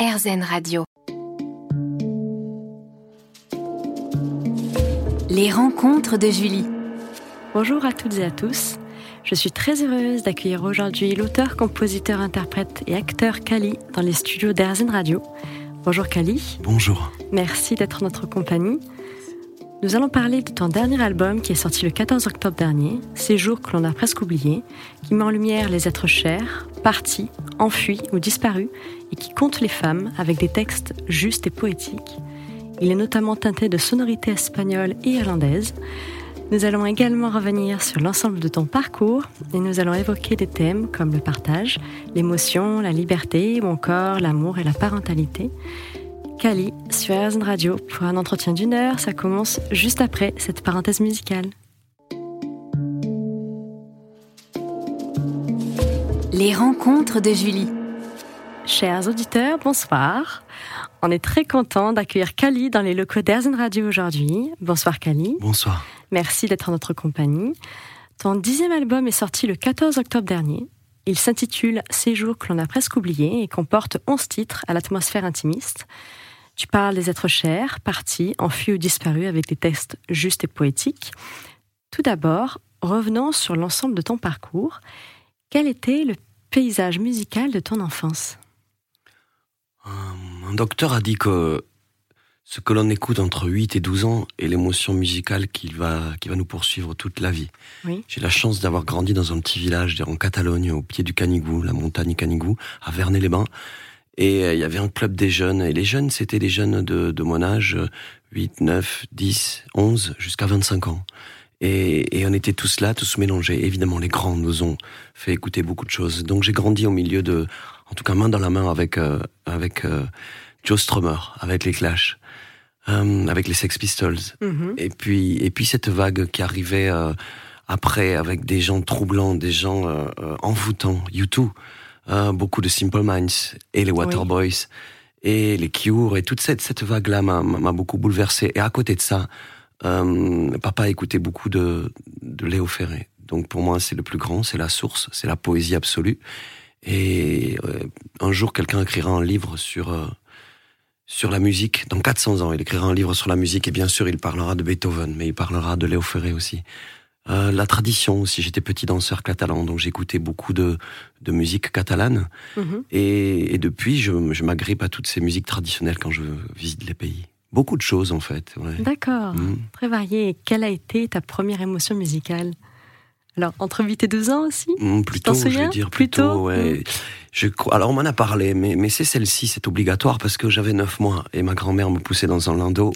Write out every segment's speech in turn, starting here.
RZN Radio. Les rencontres de Julie. Bonjour à toutes et à tous. Je suis très heureuse d'accueillir aujourd'hui l'auteur, compositeur, interprète et acteur Kali dans les studios d'RZN Radio. Bonjour Kali. Bonjour. Merci d'être notre compagnie. Nous allons parler de ton dernier album qui est sorti le 14 octobre dernier, Ces jours que l'on a presque oubliés, qui met en lumière les êtres chers, partis, enfuis ou disparus, et qui compte les femmes avec des textes justes et poétiques. Il est notamment teinté de sonorités espagnoles et irlandaises. Nous allons également revenir sur l'ensemble de ton parcours et nous allons évoquer des thèmes comme le partage, l'émotion, la liberté ou encore l'amour et la parentalité. Kali sur RZN Radio pour un entretien d'une heure. Ça commence juste après cette parenthèse musicale. Les rencontres de Julie. Chers auditeurs, bonsoir. On est très content d'accueillir Kali dans les locaux d'Airzen Radio aujourd'hui. Bonsoir Kali. Bonsoir. Merci d'être en notre compagnie. Ton dixième album est sorti le 14 octobre dernier. Il s'intitule Ces jours que l'on a presque oubliés et comporte 11 titres à l'atmosphère intimiste. Tu parles des êtres chers, partis, enfuis ou disparus avec des textes justes et poétiques. Tout d'abord, revenons sur l'ensemble de ton parcours. Quel était le paysage musical de ton enfance Un docteur a dit que ce que l'on écoute entre 8 et 12 ans est l'émotion musicale qui va, qui va nous poursuivre toute la vie. Oui. J'ai la chance d'avoir grandi dans un petit village en Catalogne, au pied du Canigou, la montagne Canigou, à Vernet-les-Bains. Et euh, il y avait un club des jeunes. Et les jeunes, c'était des jeunes de, de mon âge, 8, 9, 10, 11, jusqu'à 25 ans. Et, et, on était tous là, tous mélangés. Évidemment, les grands nous ont fait écouter beaucoup de choses. Donc j'ai grandi au milieu de, en tout cas main dans la main avec euh, avec euh, Joe Strummer, avec les Clash, euh, avec les Sex Pistols. Mhm. Et puis et puis cette vague qui arrivait euh, après avec des gens troublants, des gens euh, euh, envoûtants, U2, euh, beaucoup de Simple Minds et les Waterboys et les Cure et toute cette cette vague là m'a m'a beaucoup bouleversé. Et à côté de ça. Euh, papa écoutait beaucoup de, de Léo Ferré. Donc pour moi, c'est le plus grand, c'est la source, c'est la poésie absolue. Et euh, un jour, quelqu'un écrira un livre sur euh, sur la musique. Dans 400 ans, il écrira un livre sur la musique. Et bien sûr, il parlera de Beethoven, mais il parlera de Léo Ferré aussi. Euh, la tradition aussi. J'étais petit danseur catalan, donc j'écoutais beaucoup de, de musique catalane. Mhm. Et, et depuis, je, je m'agrippe à toutes ces musiques traditionnelles quand je visite les pays. Beaucoup de choses en fait. ouais. D'accord, Mm. très varié. Quelle a été ta première émotion musicale? Alors, entre 8 et 12 ans aussi? Mm, plutôt, je veux dire, Plutôt plutôt, ouais. Je crois, alors on m'en a parlé, mais, mais c'est celle-ci, c'est obligatoire parce que j'avais neuf mois et ma grand-mère me poussait dans un landau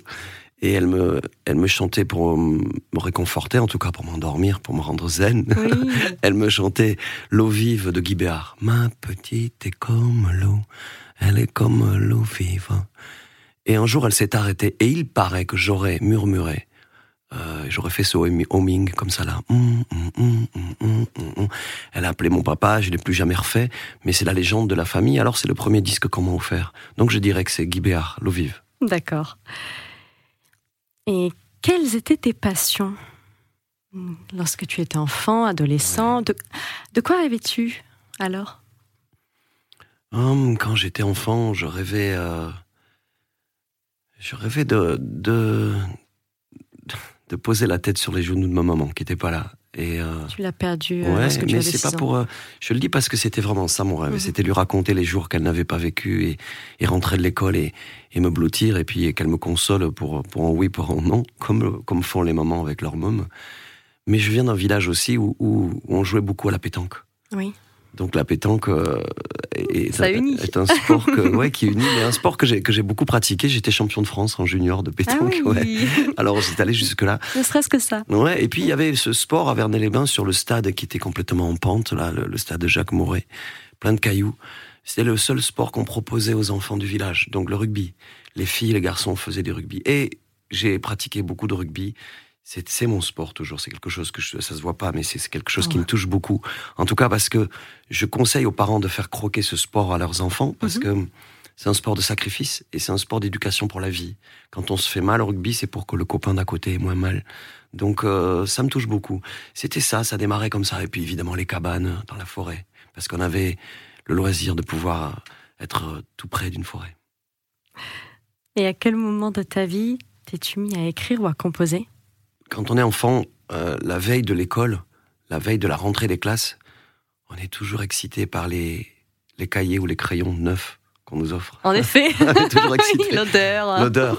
et elle me, elle me chantait pour me réconforter, en tout cas pour m'endormir, pour me rendre zen. Oui, Elle me chantait L'eau vive de Guy Béard. Ma petite est comme l'eau, elle est comme l'eau vive. Et un jour, elle s'est arrêtée et il paraît que j'aurais murmuré. Euh, j'aurais fait ce humming comme ça là. Hum, hum, hum. Elle a appelé mon papa, je l'ai plus jamais refait, mais c'est la légende de la famille. Alors c'est le premier disque qu'on m'a offert. Donc je dirais que c'est Guy Béard, L'eau vive. d'accord. Et quelles étaient tes passions lorsque tu étais enfant, adolescent? De, de quoi rêvais-tu alors? Hum, quand j'étais enfant, je rêvais, euh, je rêvais de, de de poser la tête sur les genoux de ma maman qui était pas là. Et euh, Tu l'as perdu euh, ouais, tu mais c'est pas ans. pour. euh, je le dis parce que c'était vraiment ça mon rêve. Mhm. C'était lui raconter les jours qu'elle n'avait pas vécu et, et rentrer de l'école et, et me blottir et puis qu'elle me console pour pour un oui pour un non, comme comme font les mamans avec leurs mômes. Mais je viens d'un village aussi où, où, où on jouait beaucoup à la pétanque. Oui, Donc la pétanque euh, est, Ça unit. est un sport que, ouais, qui unit, mais un sport que j'ai que j'ai beaucoup pratiqué. J'étais champion de France en junior de ah pétanque. ouais. oui, Alors j'étais allé jusque là. ne serait-ce que ça. Ouais. Et puis il y avait ce sport à Vernet-les-Bains sur le stade qui était complètement en pente, là, le, le stade de Jacques Mouret, plein de cailloux. C'était le seul sport qu'on proposait aux enfants du village. Donc le rugby. Les filles, les garçons faisaient du rugby. Et j'ai pratiqué beaucoup de rugby. C'est mon sport toujours. C'est quelque chose que je, ça se voit pas, mais c'est quelque chose qui Ouais. me touche beaucoup. En tout cas parce que je conseille aux parents de faire croquer ce sport à leurs enfants parce Mhm. que c'est un sport de sacrifice et c'est un sport d'éducation pour la vie. Quand on se fait mal au rugby, c'est pour que le copain d'à côté ait moins mal. Donc euh, ça me touche beaucoup. C'était ça, ça démarrait comme ça. Et puis évidemment les cabanes dans la forêt, parce qu'on avait le loisir de pouvoir être tout près d'une forêt. Et à quel moment de ta vie t'es-tu mis à écrire ou à composer? Quand on est enfant, la veille de l'école, la veille de la rentrée des classes, on est toujours excité par les, les cahiers ou les crayons neufs qu'on nous offre. En effet. toujours excité. L'odeur. L'odeur.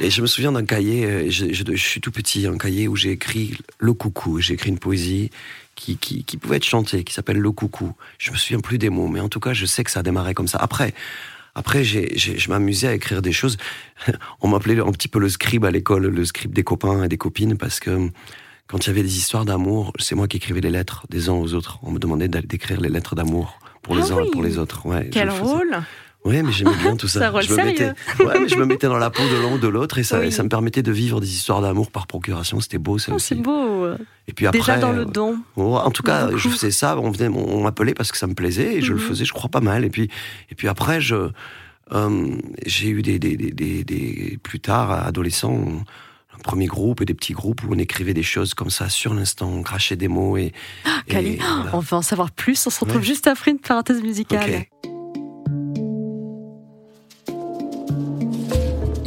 Et je me souviens d'un cahier, euh, je, je, suis tout petit, un cahier où j'ai écrit Le Coucou. J'ai écrit une poésie qui, qui, qui, pouvait être chantée, qui s'appelle Le Coucou. Je me souviens plus des mots, mais en tout cas, je sais que ça a démarré comme ça. Après, après, j'ai, je m'amusais à écrire des choses. On m'appelait un petit peu le scribe à l'école, le scribe des copains et des copines, parce que quand il y avait des histoires d'amour, c'est moi qui écrivais les lettres des uns aux autres. On me demandait d'écrire les lettres d'amour pour les ah uns et pour les autres. Ouais, Quel rôle oui, mais j'aimais bien tout ça. ça je, me mettais, ouais, mais je me mettais dans la peau de l'un ou de l'autre et ça, ça me permettait de vivre des histoires d'amour par procuration. C'était beau, ça oh, C'est beau. Et puis après, Déjà dans le don. Oh, en tout cas, je faisais ça. On, venait, on m'appelait parce que ça me plaisait et je le mhm. faisais, je crois, pas mal. Et puis, et puis après, je, euh, j'ai eu des, des, des, des, plus tard, adolescent, un premier groupe et des petits groupes où on écrivait des choses comme ça sur l'instant, on crachait des mots et. Ah, Kali, on veut en savoir plus. On se retrouve juste après une parenthèse musicale.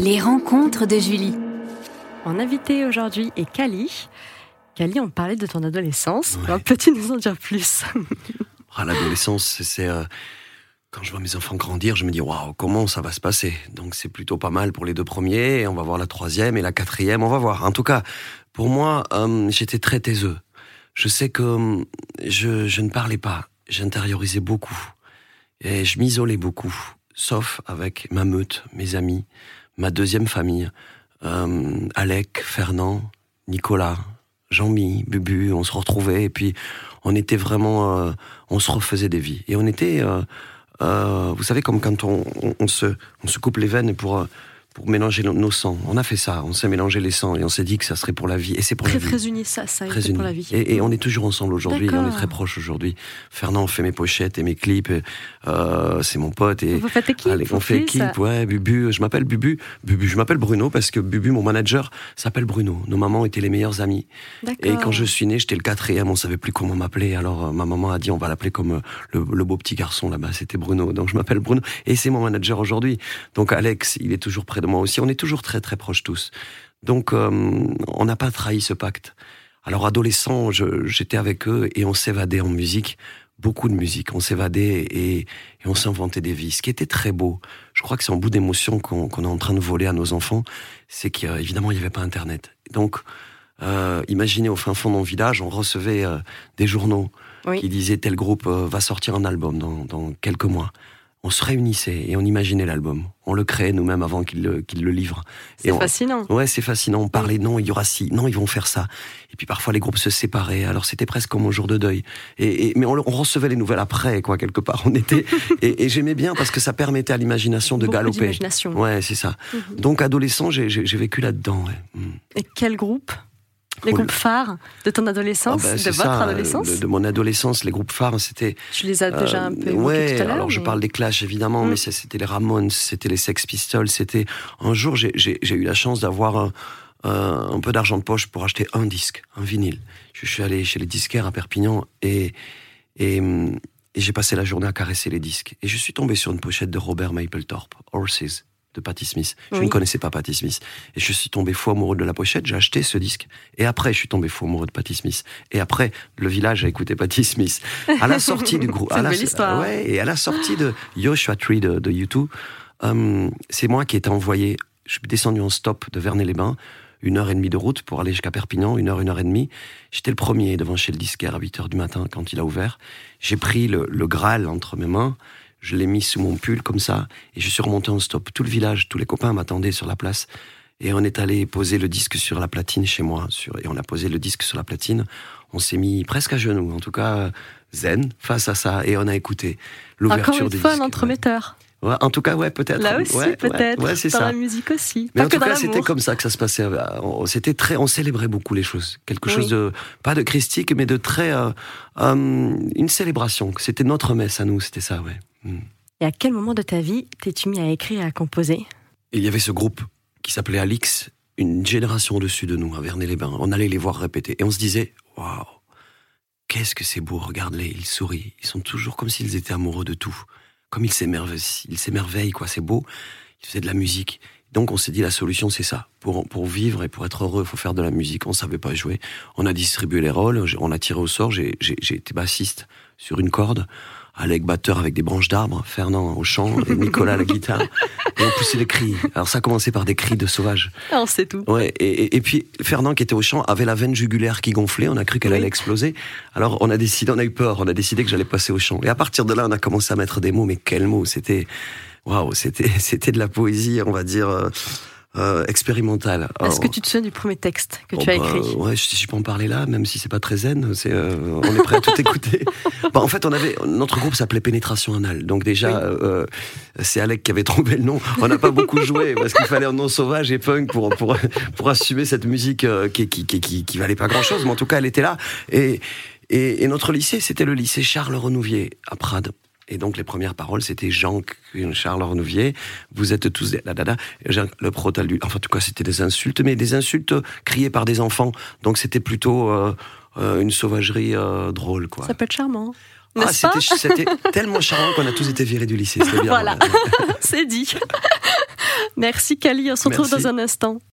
Les rencontres de Julie. Mon invité aujourd'hui est Kali. Kali, on parlait de ton adolescence. Peux-tu nous en dire plus ah, L'adolescence, c'est. Euh, quand je vois mes enfants grandir, je me dis waouh, comment ça va se passer? Donc c'est plutôt pas mal pour les deux premiers, et on va voir la troisième et la quatrième, on va voir. En tout cas, pour moi, euh, j'étais très taiseux. Je sais que euh, je, je ne parlais pas, j'intériorisais beaucoup, et je m'isolais beaucoup, sauf avec ma meute, mes amis, ma deuxième famille, euh, Alec, Fernand, Nicolas, Jean-Mi, Bubu, on se retrouvait et puis on était vraiment, euh, on se refaisait des vies. Et on était, euh, vous savez comme quand on, se, on se coupe les veines pour pour mélanger nos, sangs. On a fait ça, on s'est mélangé les sangs et on s'est dit que ça serait pour la vie. Et c'est pour très, la vie. Très unis, ça, ça a très été pour la vie. Et, et, on est toujours ensemble aujourd'hui, on est très proches aujourd'hui. Fernand fait mes pochettes et mes clips, euh, c'est mon pote. Et, Vous faites équipe allez, On fait équipe, ouais, Bubu, je m'appelle Bubu, Bubu, je m'appelle Bruno parce que Bubu, mon manager, s'appelle Bruno. Nos mamans étaient les meilleures amies. Et quand je suis né, j'étais le quatrième, on savait plus comment m'appeler. Alors euh, ma maman a dit, on va l'appeler comme euh, le, le, beau petit garçon là-bas, c'était Bruno. Donc je m'appelle Bruno. Et c'est mon manager aujourd'hui. Donc Alex, il est toujours près de moi aussi. On est toujours très très proches tous. Donc euh, on n'a pas trahi ce pacte. Alors adolescent, j'étais avec eux et on s'évadait en musique, beaucoup de musique. On s'évadait et, on s'inventait des vies, ce qui était très beau. Je crois que c'est un bout d'émotion qu'on est en train de voler à nos enfants, c'est qu'évidemment il n'y avait pas Internet. Donc euh, imaginez au fin fond de mon village, on recevait euh, des journaux qui disaient tel groupe va sortir un album dans, dans quelques mois on se réunissait et on imaginait l'album. On le créait nous-mêmes avant qu'il le, le livre. C'est fascinant. Ouais, c'est fascinant. On parlait, non, il y aura ci, non, ils vont faire ça. Et puis parfois les groupes se séparaient. Alors c'était presque comme un jour de deuil. Et, mais on, recevait les nouvelles après, quoi, quelque part. On était et, j'aimais bien parce que ça permettait à l'imagination de Beaucoup galoper. Ouais, c'est ça. Mhm. Donc adolescent, j'ai vécu là-dedans. Mm. Et quel groupe? Les groupes phares de ton adolescence, ah bah, de votre adolescence de, mon adolescence, les groupes phares, c'était. Je les ai déjà un peu ouais, tout à l'heure. Alors je parle des Clash évidemment, mm. mais c'était les Ramones, c'était les Sex Pistols, c'était. Un jour, j'ai eu la chance d'avoir un, un, peu d'argent de poche pour acheter un disque, un vinyle. Je suis allé chez les disquaires à Perpignan et, et, et j'ai passé la journée à caresser les disques. Et je suis tombé sur une pochette de Robert Mapplethorpe, Horses de Patti Smith. Je ne connaissais pas Patti Smith. Et je suis tombé fou amoureux de la pochette, j'ai acheté ce disque. Et après, je suis tombé fou amoureux de Patti Smith. Et après, le village a écouté Patti Smith. À la sortie du groupe. Belle histoire. Ouais, et à la sortie de Joshua Tree de, de U2, euh, c'est moi qui ai été envoyé. Je suis descendu en stop de Vernet-les-Bains une heure et demie de route pour aller jusqu'à Perpignan, une heure, une heure et demie. J'étais le premier devant chez le disquaire à 8 heures du matin quand il a ouvert. J'ai pris le, le Graal entre mes mains je l'ai mis sous mon pull comme ça, et je suis remonté en stop. Tout le village, tous les copains m'attendaient sur la place. Et on est allé poser le disque sur la platine chez moi. Sur, et on a posé le disque sur la platine. On s'est mis presque à genoux, en tout cas zen, face à ça. Et on a écouté l'ouverture Encore une fois, un entremetteur. Ouais, en tout cas, ouais, peut-être. Là aussi, peut-être. Ouais, c'est ça. Dans la musique aussi. Mais en tout cas, c'était comme ça que ça se passait. C'était très, on célébrait beaucoup les choses. Quelque chose de, pas de christique, mais de très, euh, euh, une célébration. C'était notre messe à nous, c'était ça, ouais. Et à quel moment de ta vie t'es-tu mis à écrire et à composer? Il y avait ce groupe qui s'appelait Alix, une génération au-dessus de nous, à Vernet-les-Bains. On allait les voir répéter et on se disait Waouh, qu'est-ce que c'est beau, regarde-les, ils sourient. Ils sont toujours comme s'ils étaient amoureux de tout. comme il s'émerveille, il s'émerveille, quoi. C'est beau. Il faisait de la musique. Donc on s'est dit la solution c'est ça. Pour, pour vivre et pour être heureux, il faut faire de la musique. On savait pas jouer. On a distribué les rôles, on a tiré au sort. J'ai été bassiste sur une corde. Alec batteur avec des branches d'arbres, Fernand au chant et Nicolas à la guitare. Et on poussait les cris. Alors ça a commencé par des cris de sauvages. On sait tout. Ouais. Et, et, puis Fernand qui était au chant avait la veine jugulaire qui gonflait. On a cru qu'elle allait exploser. Alors on a décidé, on a eu peur. On a décidé que j'allais passer au chant. Et à partir de là, on a commencé à mettre des mots. Mais quels mots? C'était waouh, c'était c'était de la poésie, on va dire. Euh, euh, expérimentale. Est-ce que tu te souviens du premier texte que tu as bah, écrit? Ouais, je, je peux en parler là, même si c'est pas très zen. Euh, on est prêt à tout écouter. bah, en fait, on avait notre groupe s'appelait Pénétration anale. Donc déjà, euh, c'est Alec qui avait trouvé le nom. On n'a pas beaucoup joué parce qu'il fallait un nom sauvage et punk pour pour pour assumer cette musique qui, qui qui, qui qui valait pas grand chose, mais en tout cas, elle était là. Et et, et notre lycée, c'était le lycée Charles Renouvier à Prades. Et donc les premières paroles, c'était Jean Charles Renouvier, vous êtes tous des... Là, le protalu... Enfin, en tout cas, c'était des insultes, mais des insultes criées par des enfants. Donc c'était plutôt euh, euh, une sauvagerie euh, drôle, quoi. Ça peut être charmant. Ah, c'était tellement charmant qu'on a tous été virés du lycée. Bien, voilà, c'est dit. Merci Kali, on se retrouve dans un instant.